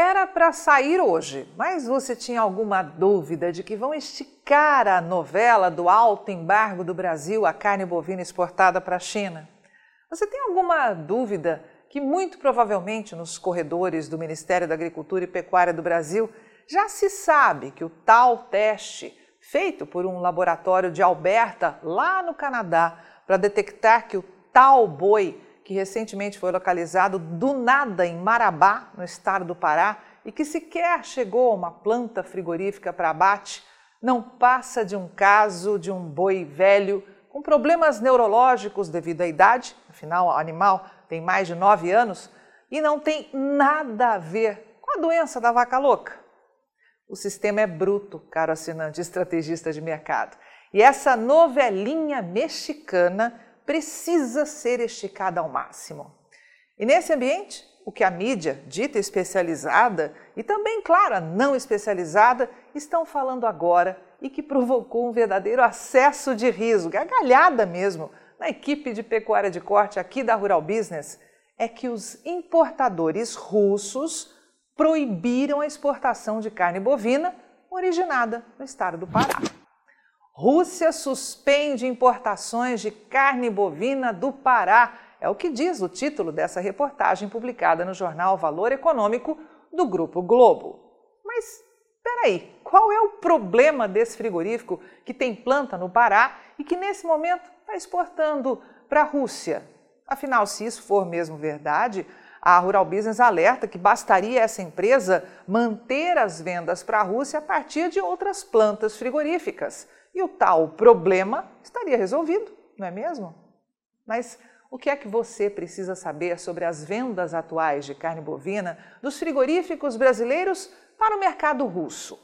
Era para sair hoje, mas você tinha alguma dúvida de que vão esticar a novela do alto embargo do Brasil à carne bovina exportada para a China? Você tem alguma dúvida que, muito provavelmente, nos corredores do Ministério da Agricultura e Pecuária do Brasil já se sabe que o tal teste, feito por um laboratório de Alberta, lá no Canadá, para detectar que o tal boi que recentemente foi localizado do nada em Marabá, no estado do Pará, e que sequer chegou a uma planta frigorífica para abate, não passa de um caso de um boi velho com problemas neurológicos devido à idade, afinal, o animal tem mais de nove anos, e não tem nada a ver com a doença da vaca louca. O sistema é bruto, caro assinante estrategista de mercado. E essa novelinha mexicana precisa ser esticada ao máximo. E nesse ambiente, o que a mídia, dita especializada, e também, claro, a não especializada, estão falando agora e que provocou um verdadeiro acesso de riso, gargalhada mesmo, na equipe de pecuária de corte aqui da Rural Business, é que os importadores russos proibiram a exportação de carne bovina originada no estado do Pará. Rússia suspende importações de carne bovina do Pará. É o que diz o título dessa reportagem publicada no jornal Valor Econômico do Grupo Globo. Mas peraí, qual é o problema desse frigorífico que tem planta no Pará e que nesse momento está exportando para a Rússia? Afinal, se isso for mesmo verdade, a Rural Business alerta que bastaria essa empresa manter as vendas para a Rússia a partir de outras plantas frigoríficas e o tal problema estaria resolvido, não é mesmo? Mas o que é que você precisa saber sobre as vendas atuais de carne bovina dos frigoríficos brasileiros para o mercado russo?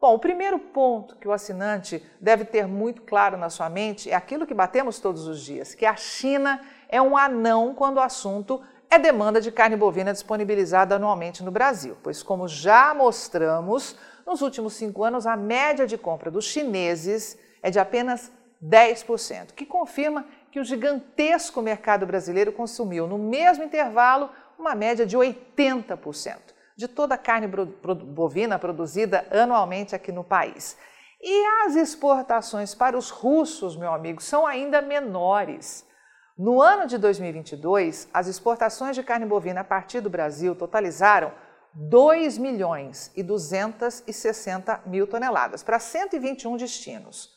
Bom, o primeiro ponto que o assinante deve ter muito claro na sua mente é aquilo que batemos todos os dias, que a China é um anão quando o assunto é demanda de carne bovina disponibilizada anualmente no Brasil, pois, como já mostramos, nos últimos cinco anos a média de compra dos chineses é de apenas 10%, que confirma que o gigantesco mercado brasileiro consumiu, no mesmo intervalo, uma média de 80% de toda a carne bovina produzida anualmente aqui no país. E as exportações para os russos, meu amigo, são ainda menores. No ano de 2022, as exportações de carne bovina a partir do Brasil totalizaram 2 milhões e 260 mil toneladas para 121 destinos.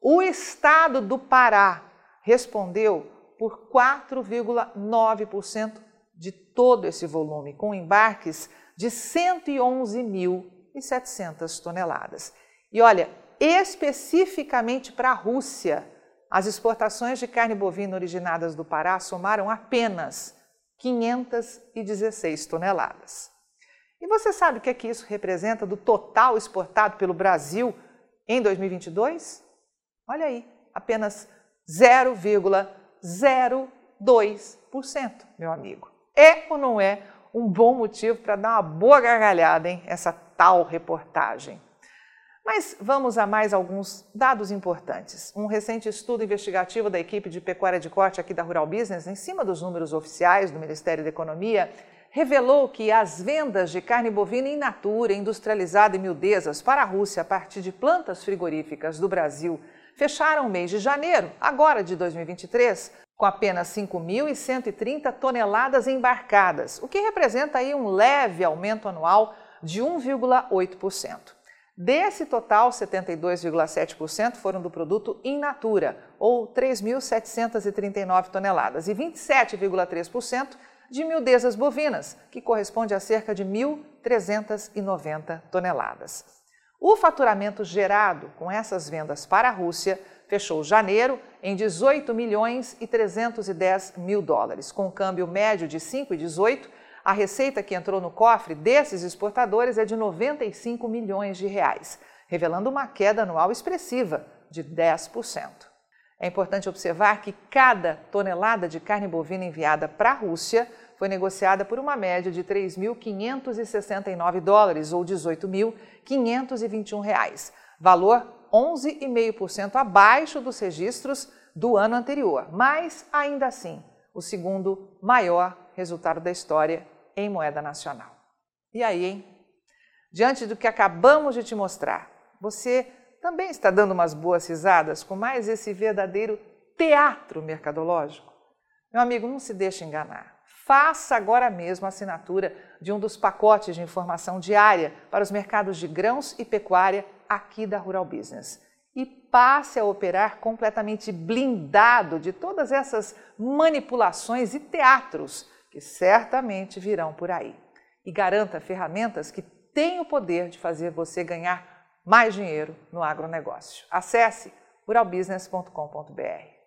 O estado do Pará respondeu por 4,9% de todo esse volume, com embarques de 111.700 toneladas. E olha, especificamente para a Rússia, as exportações de carne bovina originadas do Pará somaram apenas 516 toneladas. E você sabe o que é que isso representa do total exportado pelo Brasil em 2022? Olha aí, apenas 0,02%, meu amigo. É ou não é um bom motivo para dar uma boa gargalhada, hein? Essa tal reportagem. Mas vamos a mais alguns dados importantes. Um recente estudo investigativo da equipe de pecuária de corte aqui da Rural Business, em cima dos números oficiais do Ministério da Economia, revelou que as vendas de carne bovina in natura, industrializada e miudezas para a Rússia a partir de plantas frigoríficas do Brasil fecharam o mês de janeiro, agora de 2023, com apenas 5.130 toneladas embarcadas, o que representa aí um leve aumento anual de 1,8%. Desse total, 72,7% foram do produto in natura, ou 3.739 toneladas, e 27,3% de miudezas bovinas, que corresponde a cerca de 1.390 toneladas. O faturamento gerado com essas vendas para a Rússia fechou janeiro em 18 milhões e 310 mil dólares, com câmbio médio de 5,18 a receita que entrou no cofre desses exportadores é de 95 milhões de reais, revelando uma queda anual expressiva de 10%. É importante observar que cada tonelada de carne bovina enviada para a Rússia foi negociada por uma média de 3.569 dólares ou 18.521 reais, valor 11,5% abaixo dos registros do ano anterior, mas ainda assim o segundo maior resultado da história em moeda nacional. E aí, hein? Diante do que acabamos de te mostrar, você também está dando umas boas risadas com mais esse verdadeiro teatro mercadológico? Meu amigo, não se deixe enganar. Faça agora mesmo a assinatura de um dos pacotes de informação diária para os mercados de grãos e pecuária aqui da Rural Business. E passe a operar completamente blindado de todas essas manipulações e teatros que certamente virão por aí. E garanta ferramentas que têm o poder de fazer você ganhar mais dinheiro no agronegócio. Acesse ruralbusiness.com.br.